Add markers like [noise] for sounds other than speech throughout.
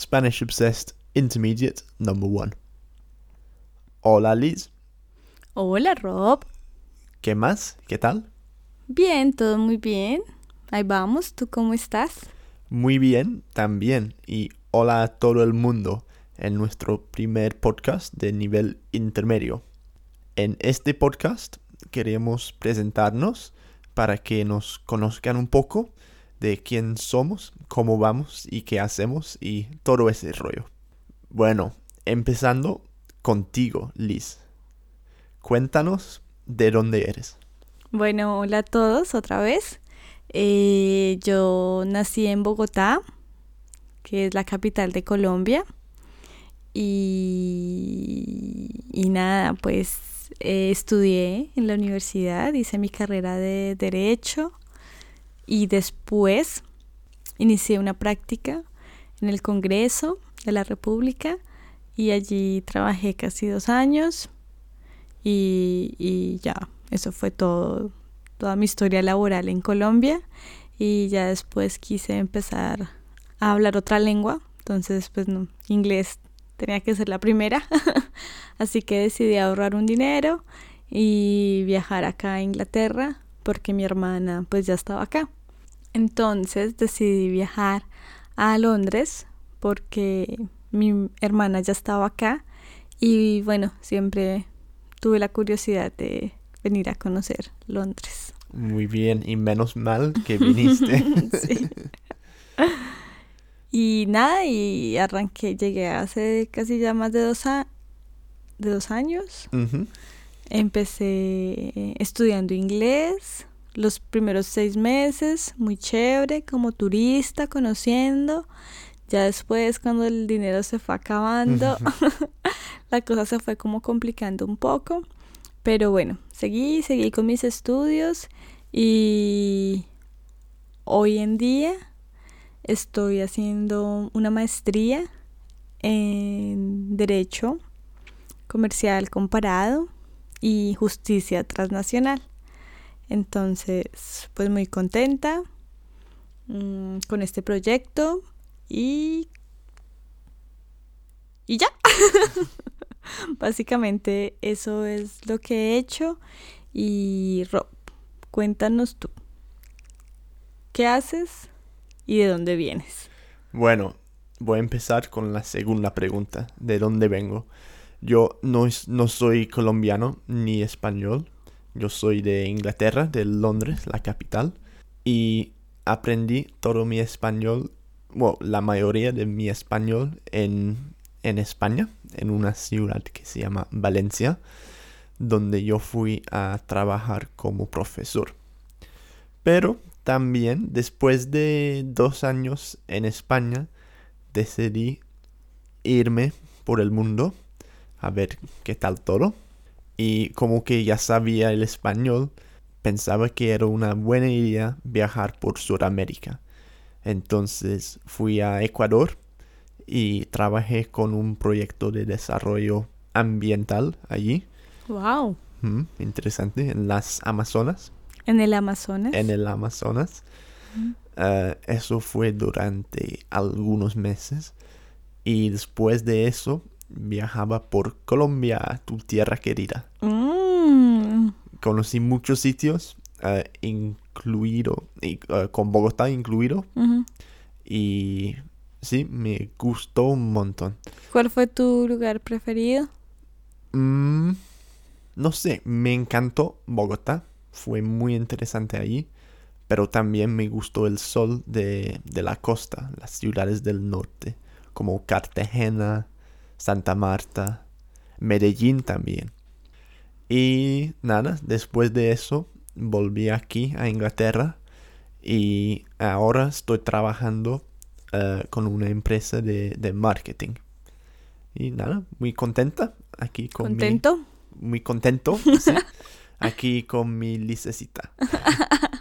Spanish Obsessed Intermediate Number One. Hola Liz, Hola Rob. ¿qué más? ¿Qué tal? Bien, todo muy bien. Ahí vamos, ¿tú cómo estás? Muy bien, también. Y hola a todo el mundo en nuestro primer podcast de nivel intermedio. En este podcast queremos presentarnos para que nos conozcan un poco de quién somos, cómo vamos y qué hacemos y todo ese rollo. Bueno, empezando contigo, Liz. Cuéntanos de dónde eres. Bueno, hola a todos otra vez. Eh, yo nací en Bogotá, que es la capital de Colombia. Y, nada, pues eh, estudié en la universidad, hice mi carrera de derecho y después inicié una práctica en el Congreso de la República y allí trabajé casi dos años y, y ya, eso fue todo, toda mi historia laboral en Colombia y ya después quise empezar a hablar otra lengua, entonces pues no, inglés tenía que ser la primera, [laughs] así que decidí ahorrar un dinero y viajar acá a Inglaterra porque mi hermana pues ya estaba acá. Entonces decidí viajar a Londres porque mi hermana ya estaba acá y bueno, siempre tuve la curiosidad de venir a conocer Londres. Muy bien, y menos mal que viniste. [laughs] Sí. Y nada, y arranqué, llegué hace casi ya más de dos, a- de dos años. Empecé estudiando inglés los primeros seis meses, muy chévere, como turista, conociendo. Ya después, cuando el dinero se fue acabando, [laughs] la cosa se fue como complicando un poco. Pero bueno, seguí, seguí con mis estudios y hoy en día estoy haciendo una maestría en Derecho Comercial Comparado y Justicia Transnacional. Entonces, pues muy contenta mm, con este proyecto y... Y ya. [laughs] Básicamente eso es lo que he hecho. Y Rob, cuéntanos tú. ¿Qué haces y de dónde vienes? Bueno, voy a empezar con la segunda pregunta. ¿De dónde vengo? Yo no, no soy colombiano ni español. Yo soy de Inglaterra, de Londres, la capital. Y aprendí todo mi español, bueno, la mayoría de mi español en, en España, en una ciudad que se llama Valencia, donde yo fui a trabajar como profesor. Pero también, después de dos años en España, decidí irme por el mundo a ver qué tal todo. Y como que ya sabía el español, pensaba que era una buena idea viajar por Sudamérica. Entonces fui a Ecuador y trabajé con un proyecto de desarrollo ambiental allí. ¡Wow! Mm, interesante, en las Amazonas. En el Amazonas. en el Amazonas. Eh, eso fue durante algunos meses. Y después de eso viajaba por Colombia, tu tierra querida. Mm, Conocí muchos sitios, eh, incluido, y, eh, con Bogotá incluido. Y sí, me gustó un montón. ¿Cuál fue tu lugar preferido? Mm, no sé, me encantó Bogotá. Fue muy interesante allí. Pero también me gustó el sol de, de la costa, las ciudades del norte, como Cartagena, Santa Marta, Medellín también. Y nada, después de eso volví aquí a Inglaterra y ahora estoy trabajando eh, con una empresa de, de marketing. Y nada, muy contenta aquí con mi- ¿Contento? muy contento, sí, [laughs] aquí con mi licecita. [laughs]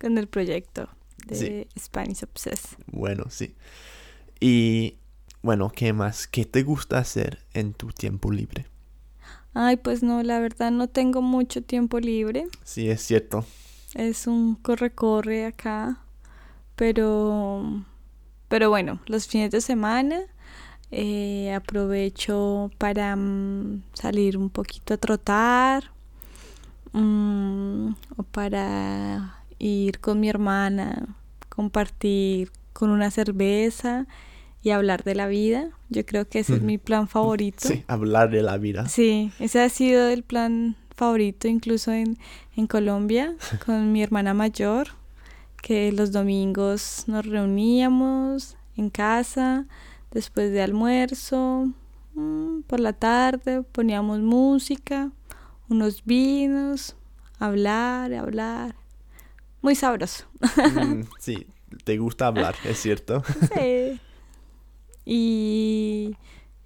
Con el proyecto de Sí. Spanish Obsessed. Bueno, sí. Y bueno, ¿qué más? ¿Qué te gusta hacer en tu tiempo libre? Ay, pues no, la verdad no tengo mucho tiempo libre. Sí, es cierto. Es un corre-corre acá. Pero Pero bueno, los fines de semana eh, aprovecho para mm, salir un poquito a trotar mm, o para ir con mi hermana, compartir con una cerveza y hablar de la vida. Yo creo que ese es mi plan favorito. Sí, hablar de la vida. Sí, ese ha sido el plan favorito incluso en, en Colombia [laughs] con mi hermana mayor, que los domingos nos reuníamos en casa después de almuerzo, mm, por la tarde poníamos música, unos vinos, hablar, hablar. Muy sabroso. Mm, [laughs] sí, te gusta hablar, es cierto. Sí. Y...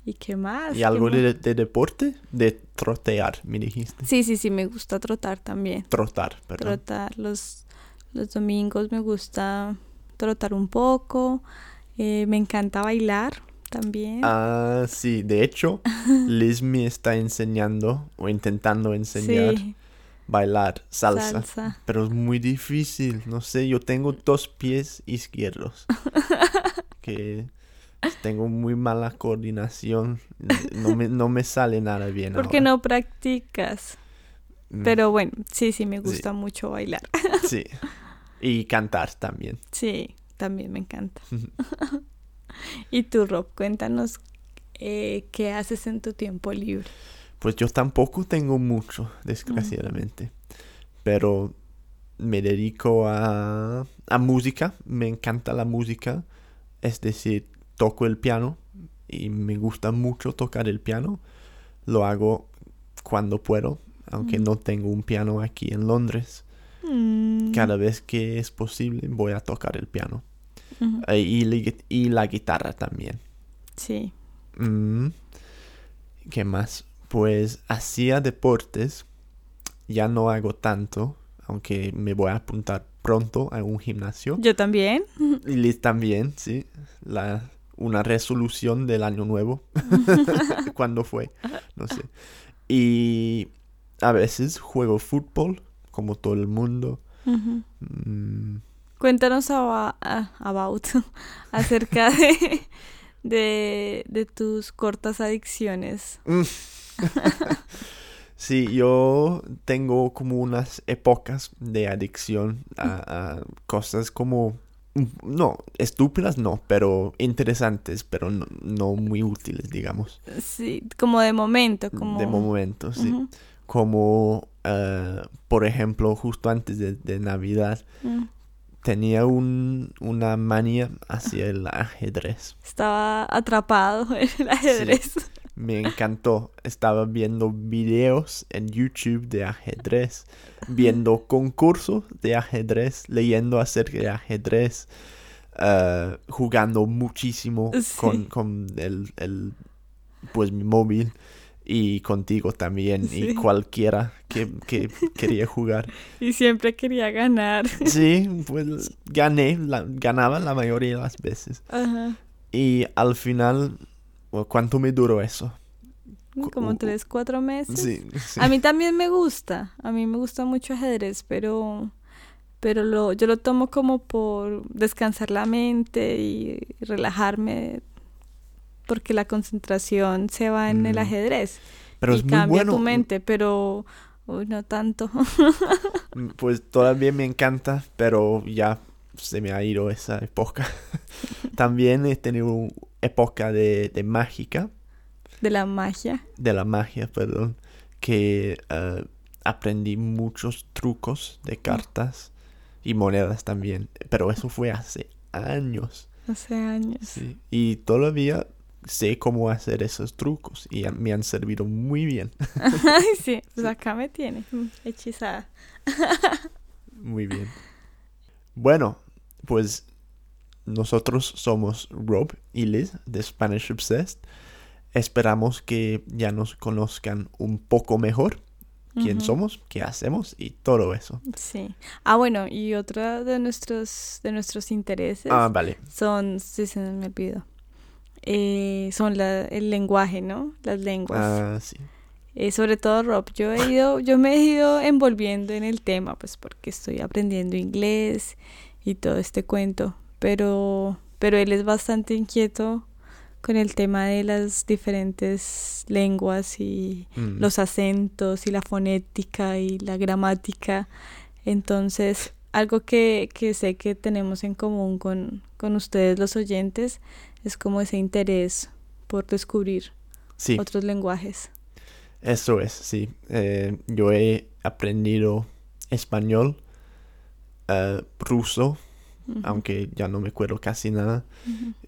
¿Y qué más? ¿Y ¿Qué algo más? de, de deporte? De trotear, me dijiste. Sí, sí, sí, me gusta trotar también. Trotar, perdón. Trotar los, los domingos me gusta trotar un poco. Eh, me encanta bailar también. Ah, sí, de hecho, [laughs] Liz me está enseñando o intentando enseñar sí, bailar salsa, salsa. pero es muy difícil, no sé, yo tengo dos pies izquierdos, [laughs] que [laughs] tengo muy mala coordinación, no me, no me sale nada bien. ¿Por qué ahora. no practicas? Mm, Pero bueno, sí, sí, me gusta mucho bailar. [laughs] Sí, [laughs] y cantar también. Sí, también me encanta. y tú, Rob, cuéntanos eh, qué haces en tu tiempo libre. Pues yo tampoco tengo mucho, desgraciadamente. Pero me dedico a, a música, me encanta la música. Es decir, toco el piano y me gusta mucho tocar el piano. Lo hago cuando puedo, aunque Mm. no tengo un piano aquí en Londres. Mm, Cada vez que es posible voy a tocar el piano. Eh, y, la- y la guitarra también. Sí. Mm, ¿Qué más? Pues hacía deportes. Ya no hago tanto, aunque me voy a apuntar pronto a un gimnasio. Yo también. Y Liz también, sí. La, una resolución del año nuevo. [laughs] [laughs] ¿Cuándo fue? No sé. Y a veces juego fútbol, como todo el mundo. Mm, Cuéntanos about [laughs] acerca de, de, de tus cortas adicciones. Mm. Sí, yo tengo como unas épocas de adicción a, a cosas como, no, estúpidas no, pero interesantes, pero no, no muy útiles, digamos, Sí, como de momento, como... de momento, sí. Ujú, Como, eh, por ejemplo, justo antes de, de Navidad, mm. tenía un, una manía hacia el ajedrez. Estaba atrapado en el ajedrez. Me encantó. Estaba viendo videos en YouTube de ajedrez, viendo [laughs] concursos de ajedrez, leyendo acerca de ajedrez, eh, jugando muchísimo Sí. con, con el, el, pues mi móvil y contigo también y cualquiera que, que quería jugar. [laughs] Y siempre quería ganar. Sí, [laughs] pues gané, la- ganaba la mayoría de las veces. Ajá. Y al final, ¿cuánto me duró eso? Como tres, cuatro meses. Sí, sí. A mí también me gusta, a mí me gusta mucho ajedrez, pero, pero lo, yo lo tomo como por descansar la mente y relajarme, porque la concentración se va en el Mm. ajedrez Pero y es muy cambia bueno. tu mente, pero uy, no tanto. [laughs] Mm, Pues todavía me encanta, pero ya se me ha ido esa época. [laughs] También he tenido época de, de mágica, de la magia. de la magia, perdón, que eh, aprendí muchos trucos de cartas y monedas también. Pero eso fue hace años. Hace años. Sí. Y todavía sé cómo hacer esos trucos y me han servido muy bien. [laughs] [laughs] Sí, pues acá me tiene, mm, hechizada. [laughs] Muy bien. Bueno, pues nosotros somos Rob y Liz de Spanish Obsessed. Esperamos que ya nos conozcan un poco mejor quién somos, qué hacemos y todo eso. Sí. Ah, bueno, y otro de nuestros, de nuestros intereses Ah, vale. son, sí, se me olvidó, eh, son la- el lenguaje, ¿no? Las lenguas. Ah, sí. Eh, sobre todo Rob, yo he ido, yo me he ido envolviendo en el tema, pues porque estoy aprendiendo inglés y todo este cuento, pero, pero él es bastante inquieto con el tema de las diferentes lenguas y Mm. los acentos y la fonética y la gramática. Entonces, algo que, que sé que tenemos en común con, con ustedes los oyentes es como ese interés por descubrir Sí, otros lenguajes. eso es, sí. Eh, yo he aprendido español, eh, ruso, Aunque ya no me acuerdo casi nada,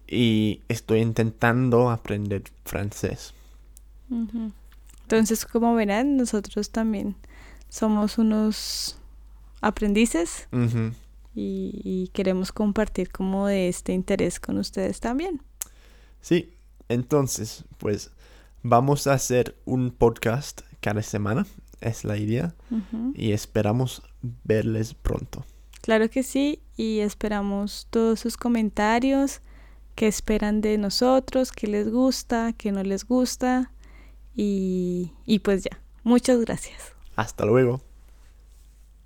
y estoy intentando aprender francés. Entonces, como verán, nosotros también somos unos aprendices y, y queremos compartir como de este interés con ustedes también. Sí, entonces, pues vamos a hacer un podcast cada semana, es la idea, y esperamos verles pronto. Claro que sí, y esperamos todos sus comentarios, qué esperan de nosotros, qué les gusta, qué no les gusta, y, y pues ya, muchas gracias. Hasta luego.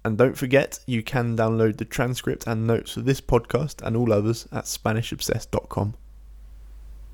And don't forget, you can download the transcript and notes of this podcast and all others at SpanishObsessed.com.